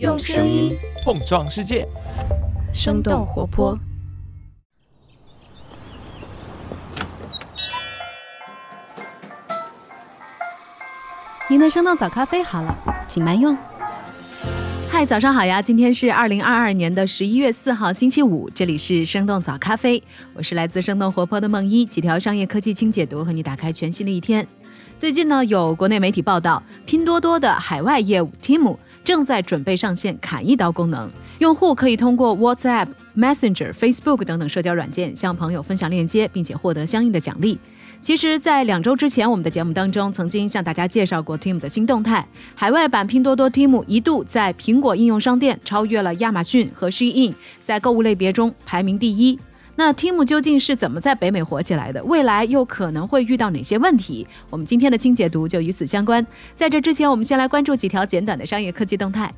用声音碰撞世界，生动活泼。您的生动早咖啡好了，请慢用。嗨，早上好呀！今天是二零二二年的十一月四号，星期五，这里是生动早咖啡，我是来自生动活泼的梦一，几条商业科技轻解读，和你打开全新的一天。最近呢，有国内媒体报道，拼多多的海外业务 Tim 正在准备上线砍一刀功能，用户可以通过 WhatsApp、Messenger、Facebook 等等社交软件向朋友分享链接，并且获得相应的奖励。其实，在两周之前，我们的节目当中曾经向大家介绍过 Team 的新动态，海外版拼多多 Team 一度在苹果应用商店超越了亚马逊和 Shein，在购物类别中排名第一。那 Tim 究竟是怎么在北美火起来的？未来又可能会遇到哪些问题？我们今天的清解读就与此相关。在这之前，我们先来关注几条简短的商业科技动态。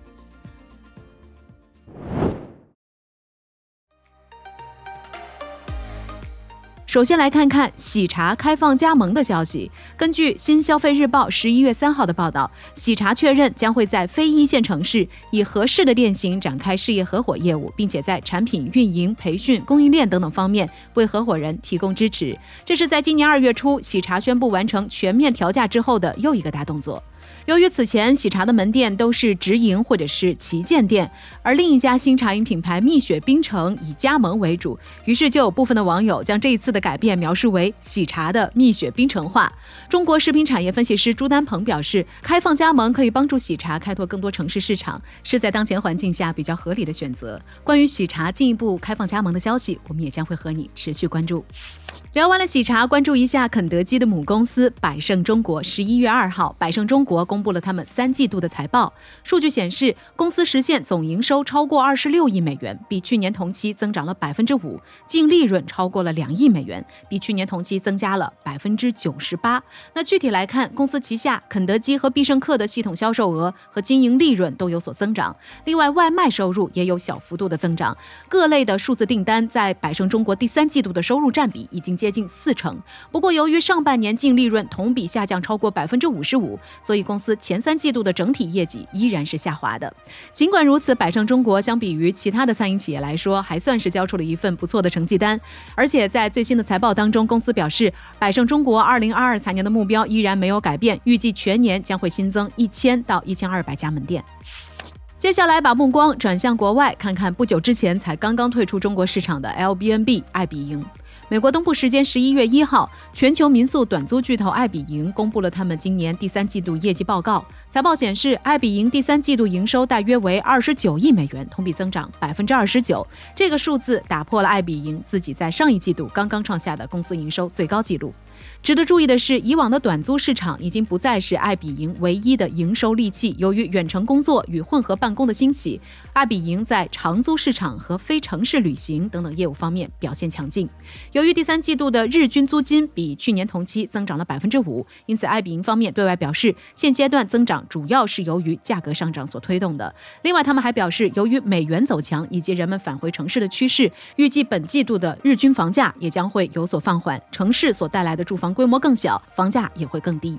首先来看看喜茶开放加盟的消息。根据《新消费日报》十一月三号的报道，喜茶确认将会在非一线城市以合适的店型展开事业合伙业务，并且在产品运营、培训、供应链等等方面为合伙人提供支持。这是在今年二月初喜茶宣布完成全面调价之后的又一个大动作。由于此前喜茶的门店都是直营或者是旗舰店，而另一家新茶饮品牌蜜雪冰城以加盟为主，于是就有部分的网友将这一次的改变描述为喜茶的蜜雪冰城化。中国食品产业分析师朱丹鹏表示，开放加盟可以帮助喜茶开拓更多城市市场，是在当前环境下比较合理的选择。关于喜茶进一步开放加盟的消息，我们也将会和你持续关注。聊完了喜茶，关注一下肯德基的母公司百胜中国。十一月二号，百胜中国公公布了他们三季度的财报。数据显示，公司实现总营收超过二十六亿美元，比去年同期增长了百分之五；净利润超过了两亿美元，比去年同期增加了百分之九十八。那具体来看，公司旗下肯德基和必胜客的系统销售额和经营利润都有所增长。另外，外卖收入也有小幅度的增长。各类的数字订单在百胜中国第三季度的收入占比已经接近四成。不过，由于上半年净利润同比下降超过百分之五十五，所以公司前三季度的整体业绩依然是下滑的。尽管如此，百胜中国相比于其他的餐饮企业来说，还算是交出了一份不错的成绩单。而且在最新的财报当中，公司表示，百胜中国二零二二财年的目标依然没有改变，预计全年将会新增一千到一千二百家门店。接下来把目光转向国外，看看不久之前才刚刚退出中国市场的 l b n b 爱彼迎。美国东部时间十一月一号，全球民宿短租巨头爱彼迎公布了他们今年第三季度业绩报告。财报显示，爱彼迎第三季度营收大约为二十九亿美元，同比增长百分之二十九。这个数字打破了爱彼迎自己在上一季度刚刚创下的公司营收最高纪录。值得注意的是，以往的短租市场已经不再是爱彼迎唯一的营收利器。由于远程工作与混合办公的兴起，爱彼迎在长租市场和非城市旅行等等业务方面表现强劲。由于第三季度的日均租金比去年同期增长了百分之五，因此爱彼迎方面对外表示，现阶段增长主要是由于价格上涨所推动的。另外，他们还表示，由于美元走强以及人们返回城市的趋势，预计本季度的日均房价也将会有所放缓，城市所带来的住房。规模更小，房价也会更低。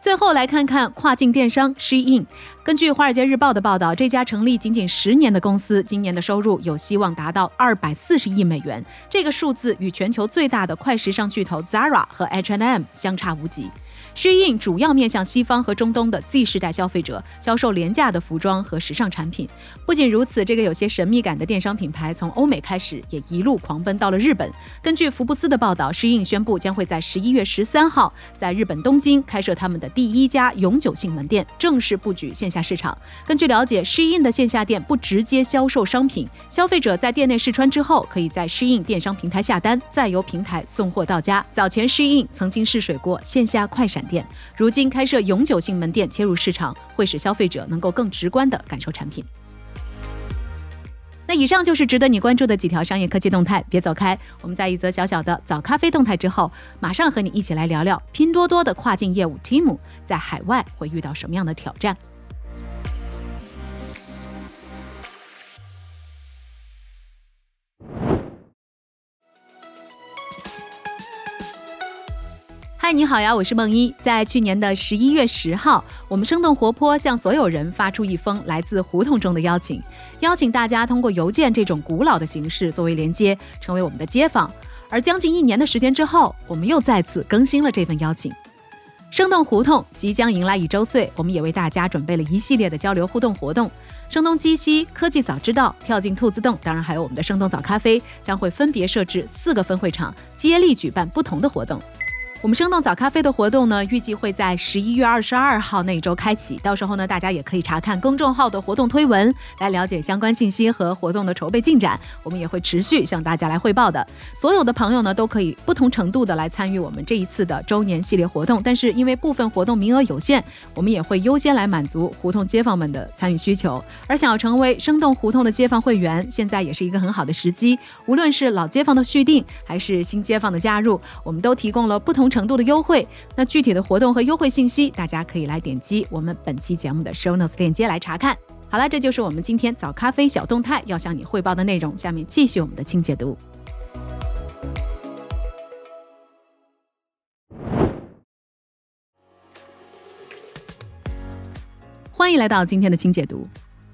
最后来看看跨境电商 Shein。根据《华尔街日报》的报道，这家成立仅仅十年的公司，今年的收入有希望达到二百四十亿美元。这个数字与全球最大的快时尚巨头 Zara 和 H&M 相差无几。施印主要面向西方和中东的 Z 世代消费者，销售廉价的服装和时尚产品。不仅如此，这个有些神秘感的电商品牌从欧美开始，也一路狂奔到了日本。根据福布斯的报道施印宣布将会在十一月十三号在日本东京开设他们的第一家永久性门店，正式布局线下市场。根据了解施印的线下店不直接销售商品，消费者在店内试穿之后，可以在施印电商平台下单，再由平台送货到家。早前施印曾经试水过线下快闪。店如今开设永久性门店切入市场，会使消费者能够更直观地感受产品。那以上就是值得你关注的几条商业科技动态，别走开。我们在一则小小的早咖啡动态之后，马上和你一起来聊聊拼多多的跨境业务 Tim 在海外会遇到什么样的挑战。嗨，你好呀，我是梦一。在去年的十一月十号，我们生动活泼向所有人发出一封来自胡同中的邀请，邀请大家通过邮件这种古老的形式作为连接，成为我们的街坊。而将近一年的时间之后，我们又再次更新了这份邀请。生动胡同即将迎来一周岁，我们也为大家准备了一系列的交流互动活动。声东击西、科技早知道、跳进兔子洞，当然还有我们的生动早咖啡，将会分别设置四个分会场，接力举办不同的活动。我们生动早咖啡的活动呢，预计会在十一月二十二号那一周开启。到时候呢，大家也可以查看公众号的活动推文，来了解相关信息和活动的筹备进展。我们也会持续向大家来汇报的。所有的朋友呢，都可以不同程度的来参与我们这一次的周年系列活动。但是因为部分活动名额有限，我们也会优先来满足胡同街坊们的参与需求。而想要成为生动胡同的街坊会员，现在也是一个很好的时机。无论是老街坊的续订，还是新街坊的加入，我们都提供了不同。程度的优惠，那具体的活动和优惠信息，大家可以来点击我们本期节目的 show notes 链接来查看。好了，这就是我们今天早咖啡小动态要向你汇报的内容。下面继续我们的清解读。欢迎来到今天的清解读。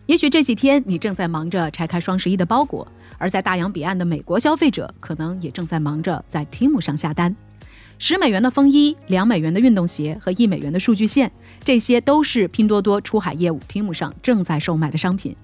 也许这几天你正在忙着拆开双十一的包裹，而在大洋彼岸的美国消费者，可能也正在忙着在 Tim 上下单。十美元的风衣，两美元的运动鞋和一美元的数据线，这些都是拼多多出海业务 Team 上正在售卖的商品。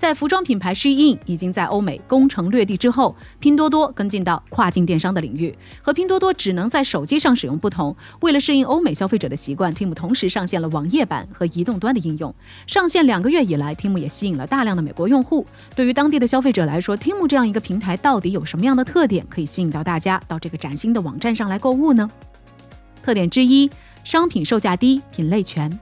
在服装品牌 Shein 已经在欧美攻城略地之后，拼多多跟进到跨境电商的领域。和拼多多只能在手机上使用不同，为了适应欧美消费者的习惯，Tim 同时上线了网页版和移动端的应用。上线两个月以来，Tim 也吸引了大量的美国用户。对于当地的消费者来说，Tim 这样一个平台到底有什么样的特点，可以吸引到大家到这个崭新的网站上来购物呢？特点之一，商品售价低，品类全。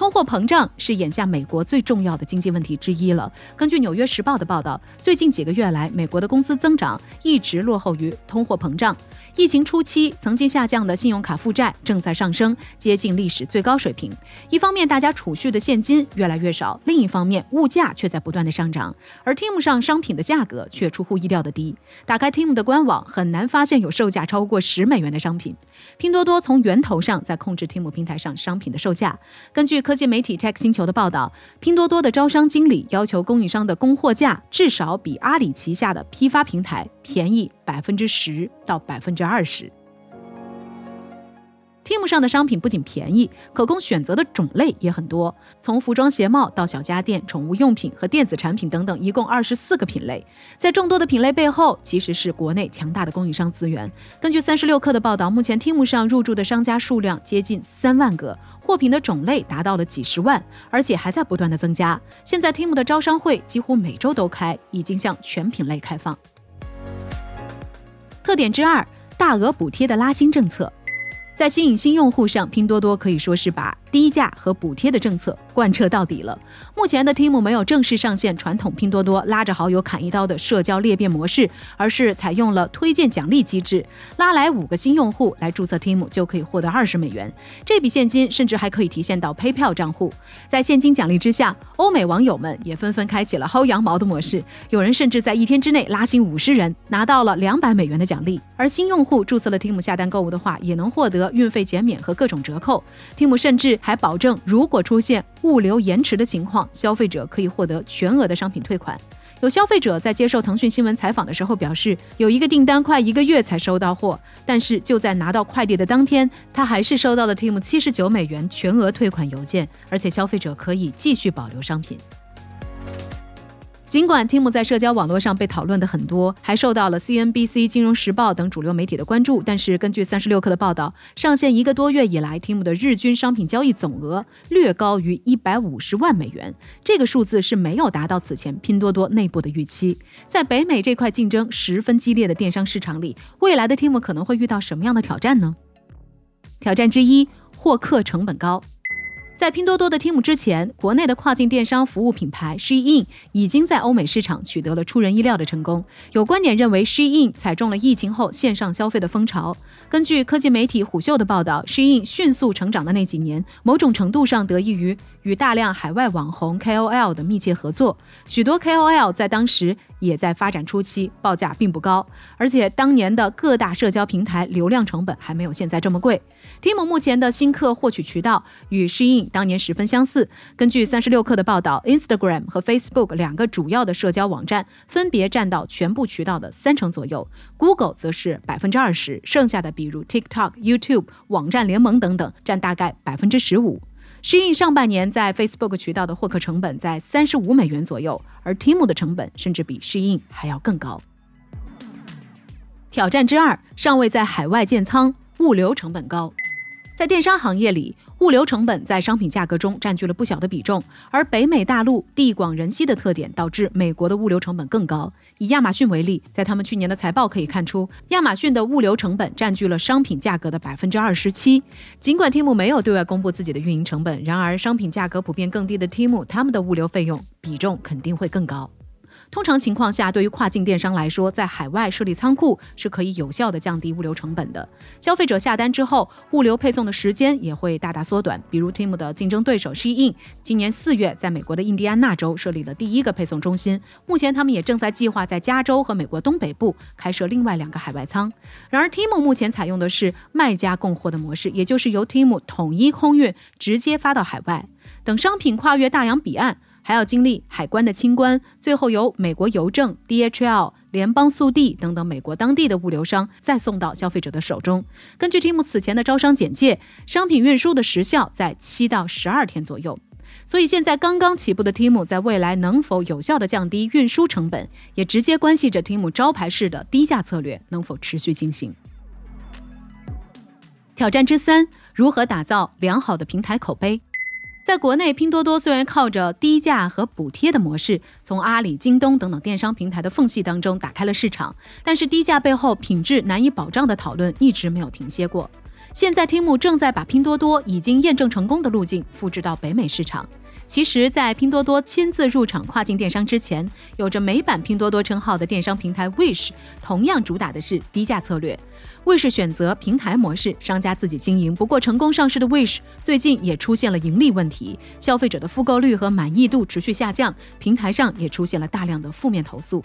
通货膨胀是眼下美国最重要的经济问题之一了。根据《纽约时报》的报道，最近几个月来，美国的工资增长一直落后于通货膨胀。疫情初期曾经下降的信用卡负债正在上升，接近历史最高水平。一方面，大家储蓄的现金越来越少；另一方面，物价却在不断的上涨。而 Tim 上商品的价格却出乎意料的低。打开 Tim 的官网，很难发现有售价超过十美元的商品。拼多多从源头上在控制 Tim 平台上商品的售价。根据科技媒体 Tech 星球的报道，拼多多的招商经理要求供应商的供货价至少比阿里旗下的批发平台便宜百分之十到百分之二十。Tim 上的商品不仅便宜，可供选择的种类也很多，从服装鞋帽到小家电、宠物用品和电子产品等等，一共二十四个品类。在众多的品类背后，其实是国内强大的供应商资源。根据三十六氪的报道，目前 Tim 上入驻的商家数量接近三万个，货品的种类达到了几十万，而且还在不断的增加。现在 Tim 的招商会几乎每周都开，已经向全品类开放。特点之二，大额补贴的拉新政策。在吸引新用户上，拼多多可以说是把低价和补贴的政策贯彻到底了。目前的 Tim 没有正式上线传统拼多多拉着好友砍一刀的社交裂变模式，而是采用了推荐奖励机制，拉来五个新用户来注册 Tim 就可以获得二十美元。这笔现金甚至还可以提现到 PayPal 账户。在现金奖励之下，欧美网友们也纷纷开启了薅羊毛的模式，有人甚至在一天之内拉新五十人，拿到了两百美元的奖励。而新用户注册了 Tim 下单购物的话，也能获得。运费减免和各种折扣，Tim 甚至还保证，如果出现物流延迟的情况，消费者可以获得全额的商品退款。有消费者在接受腾讯新闻采访的时候表示，有一个订单快一个月才收到货，但是就在拿到快递的当天，他还是收到了 Team 七十九美元全额退款邮件，而且消费者可以继续保留商品。尽管 Tim 在社交网络上被讨论的很多，还受到了 CNBC、金融时报等主流媒体的关注，但是根据三十六氪的报道，上线一个多月以来，Tim 的日均商品交易总额略高于一百五十万美元，这个数字是没有达到此前拼多多内部的预期。在北美这块竞争十分激烈的电商市场里，未来的 Tim 可能会遇到什么样的挑战呢？挑战之一，获客成本高。在拼多多的 Team 之前，国内的跨境电商服务品牌 Shein 已经在欧美市场取得了出人意料的成功。有观点认为，Shein 踩中了疫情后线上消费的风潮。根据科技媒体虎嗅的报道诗颖迅速成长的那几年，某种程度上得益于与大量海外网红 KOL 的密切合作。许多 KOL 在当时也在发展初期，报价并不高，而且当年的各大社交平台流量成本还没有现在这么贵。Tim 目前的新客获取渠道与诗颖当年十分相似。根据三十六氪的报道，Instagram 和 Facebook 两个主要的社交网站分别占到全部渠道的三成左右，Google 则是百分之二十，剩下的。比如 TikTok、YouTube、网站联盟等等，占大概百分之十五。适应上半年在 Facebook 渠道的获客成本在三十五美元左右，而 Timu 的成本甚至比适应还要更高。挑战之二，尚未在海外建仓，物流成本高。在电商行业里，物流成本在商品价格中占据了不小的比重，而北美大陆地广人稀的特点导致美国的物流成本更高。以亚马逊为例，在他们去年的财报可以看出，亚马逊的物流成本占据了商品价格的百分之二十七。尽管 Tim 没有对外公布自己的运营成本，然而商品价格普遍更低的 Tim，他们的物流费用比重肯定会更高。通常情况下，对于跨境电商来说，在海外设立仓库是可以有效的降低物流成本的。消费者下单之后，物流配送的时间也会大大缩短。比如 Tim 的竞争对手 Shein，今年四月在美国的印第安纳州设立了第一个配送中心，目前他们也正在计划在加州和美国东北部开设另外两个海外仓。然而，Tim 目前采用的是卖家供货的模式，也就是由 Tim 统一空运，直接发到海外，等商品跨越大洋彼岸。还要经历海关的清关，最后由美国邮政、DHL、联邦速递等等美国当地的物流商再送到消费者的手中。根据 Tim 此前的招商简介，商品运输的时效在七到十二天左右。所以现在刚刚起步的 Tim 在未来能否有效的降低运输成本，也直接关系着 Tim 招牌式的低价策略能否持续进行。挑战之三：如何打造良好的平台口碑？在国内，拼多多虽然靠着低价和补贴的模式，从阿里、京东等等电商平台的缝隙当中打开了市场，但是低价背后品质难以保障的讨论一直没有停歇过。现在，Tim 正在把拼多多已经验证成功的路径复制到北美市场。其实，在拼多多亲自入场跨境电商之前，有着美版拼多多称号的电商平台 Wish，同样主打的是低价策略。Wish 选择平台模式，商家自己经营。不过，成功上市的 Wish 最近也出现了盈利问题，消费者的复购率和满意度持续下降，平台上也出现了大量的负面投诉。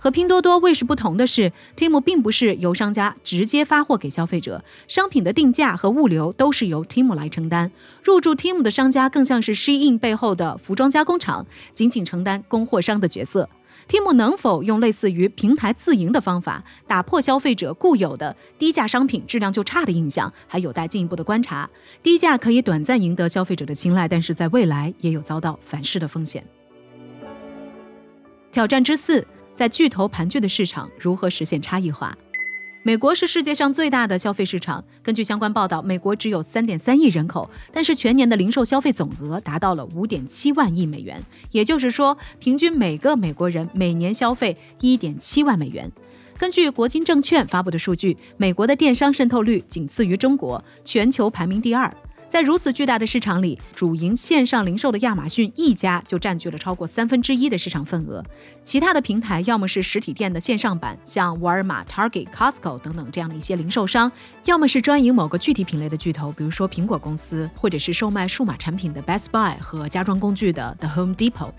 和拼多多 Wish 不同的是，Tim 并不是由商家直接发货给消费者，商品的定价和物流都是由 Tim 来承担。入驻 Tim 的商家更像是 Shein 背后的服装加工厂，仅仅承担供货商的角色。Tim 能否用类似于平台自营的方法，打破消费者固有的低价商品质量就差的印象，还有待进一步的观察。低价可以短暂赢得消费者的青睐，但是在未来也有遭到反噬的风险。挑战之四。在巨头盘踞的市场，如何实现差异化？美国是世界上最大的消费市场。根据相关报道，美国只有三点三亿人口，但是全年的零售消费总额达到了五点七万亿美元，也就是说，平均每个美国人每年消费一点七万美元。根据国金证券发布的数据，美国的电商渗透率仅次于中国，全球排名第二。在如此巨大的市场里，主营线上零售的亚马逊一家就占据了超过三分之一的市场份额。其他的平台要么是实体店的线上版，像沃尔玛、Target、Costco 等等这样的一些零售商；要么是专营某个具体品类的巨头，比如说苹果公司，或者是售卖数码产品的 Best Buy 和家装工具的 The Home Depot。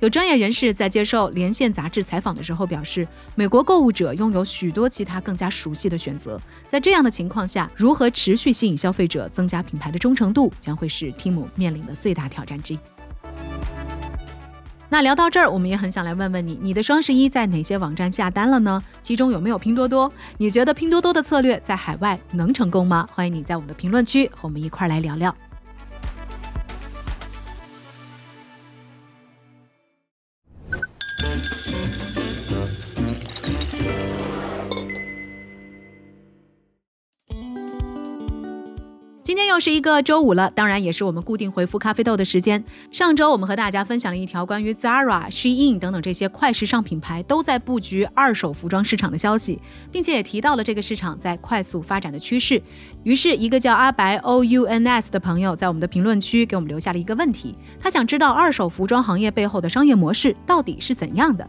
有专业人士在接受《连线》杂志采访的时候表示，美国购物者拥有许多其他更加熟悉的选择。在这样的情况下，如何持续吸引消费者、增加品牌的忠诚度，将会是 Tim 面临的最大挑战之一。那聊到这儿，我们也很想来问问你：你的双十一在哪些网站下单了呢？其中有没有拼多多？你觉得拼多多的策略在海外能成功吗？欢迎你在我们的评论区和我们一块儿来聊聊。今天又是一个周五了，当然也是我们固定回复咖啡豆的时间。上周我们和大家分享了一条关于 Zara、Shein 等等这些快时尚品牌都在布局二手服装市场的消息，并且也提到了这个市场在快速发展的趋势。于是，一个叫阿白 O U N S 的朋友在我们的评论区给我们留下了一个问题，他想知道二手服装行业背后的商业模式到底是怎样的。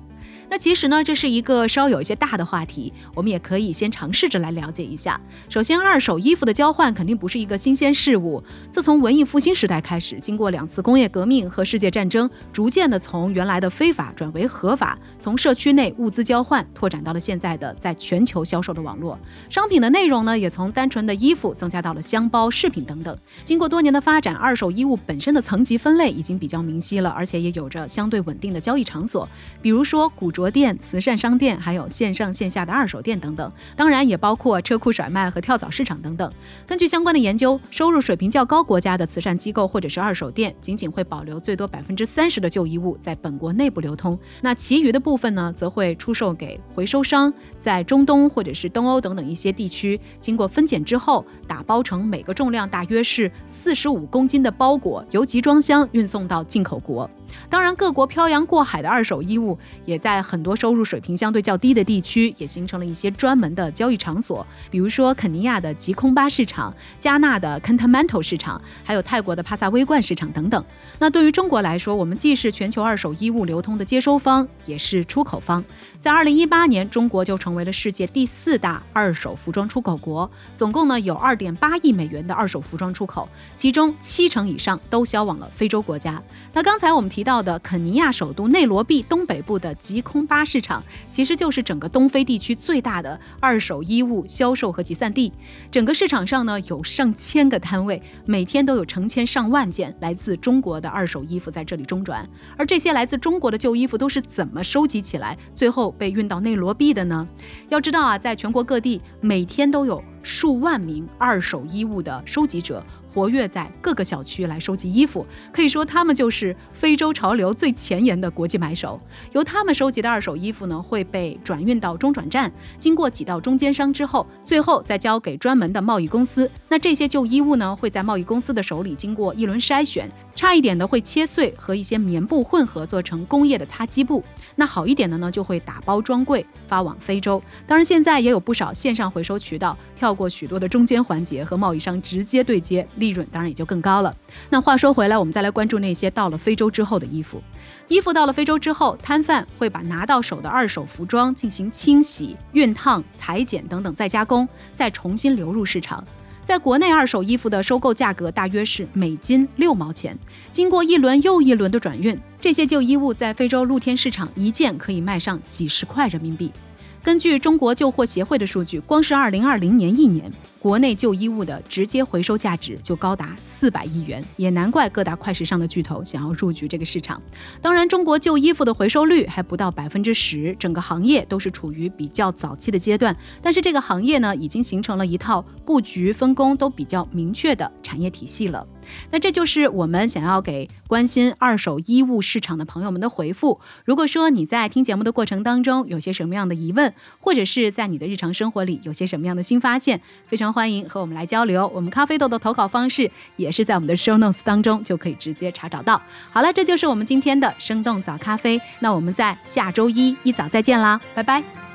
那其实呢，这是一个稍有一些大的话题，我们也可以先尝试着来了解一下。首先，二手衣服的交换肯定不是一个新鲜事物。自从文艺复兴时代开始，经过两次工业革命和世界战争，逐渐的从原来的非法转为合法，从社区内物资交换拓展到了现在的在全球销售的网络。商品的内容呢，也从单纯的衣服增加到了箱包、饰品等等。经过多年的发展，二手衣物本身的层级分类已经比较明晰了，而且也有着相对稳定的交易场所，比如说古。着店、慈善商店，还有线上线下的二手店等等，当然也包括车库甩卖和跳蚤市场等等。根据相关的研究，收入水平较高国家的慈善机构或者是二手店，仅仅会保留最多百分之三十的旧衣物在本国内部流通，那其余的部分呢，则会出售给回收商，在中东或者是东欧等等一些地区，经过分拣之后，打包成每个重量大约是四十五公斤的包裹，由集装箱运送到进口国。当然，各国漂洋过海的二手衣物，也在很多收入水平相对较低的地区，也形成了一些专门的交易场所，比如说肯尼亚的吉空巴市场、加纳的 k e n t a m a n t o 市场，还有泰国的帕萨威冠市场等等。那对于中国来说，我们既是全球二手衣物流通的接收方，也是出口方。在二零一八年，中国就成为了世界第四大二手服装出口国，总共呢有二点八亿美元的二手服装出口，其中七成以上都销往了非洲国家。那刚才我们提到的肯尼亚首都内罗毕东北部的吉空巴市场，其实就是整个东非地区最大的二手衣物销售和集散地。整个市场上呢有上千个摊位，每天都有成千上万件来自中国的二手衣服在这里中转。而这些来自中国的旧衣服都是怎么收集起来，最后？被运到内罗毕的呢？要知道啊，在全国各地，每天都有数万名二手衣物的收集者。活跃在各个小区来收集衣服，可以说他们就是非洲潮流最前沿的国际买手。由他们收集的二手衣服呢，会被转运到中转站，经过几道中间商之后，最后再交给专门的贸易公司。那这些旧衣物呢，会在贸易公司的手里经过一轮筛选，差一点的会切碎和一些棉布混合做成工业的擦机布。那好一点的呢，就会打包装柜发往非洲。当然，现在也有不少线上回收渠道，跳过许多的中间环节和贸易商直接对接。利润当然也就更高了。那话说回来，我们再来关注那些到了非洲之后的衣服。衣服到了非洲之后，摊贩会把拿到手的二手服装进行清洗、熨烫、裁剪等等再加工，再重新流入市场。在国内，二手衣服的收购价格大约是每斤六毛钱。经过一轮又一轮的转运，这些旧衣物在非洲露天市场一件可以卖上几十块人民币。根据中国旧货协会的数据，光是二零二零年一年。国内旧衣物的直接回收价值就高达四百亿元，也难怪各大快时尚的巨头想要入局这个市场。当然，中国旧衣服的回收率还不到百分之十，整个行业都是处于比较早期的阶段。但是这个行业呢，已经形成了一套布局分工都比较明确的产业体系了。那这就是我们想要给关心二手衣物市场的朋友们的回复。如果说你在听节目的过程当中有些什么样的疑问，或者是在你的日常生活里有些什么样的新发现，非常欢迎和我们来交流。我们咖啡豆的投稿方式也是在我们的 show notes 当中就可以直接查找到。好了，这就是我们今天的生动早咖啡。那我们在下周一一早再见啦，拜拜。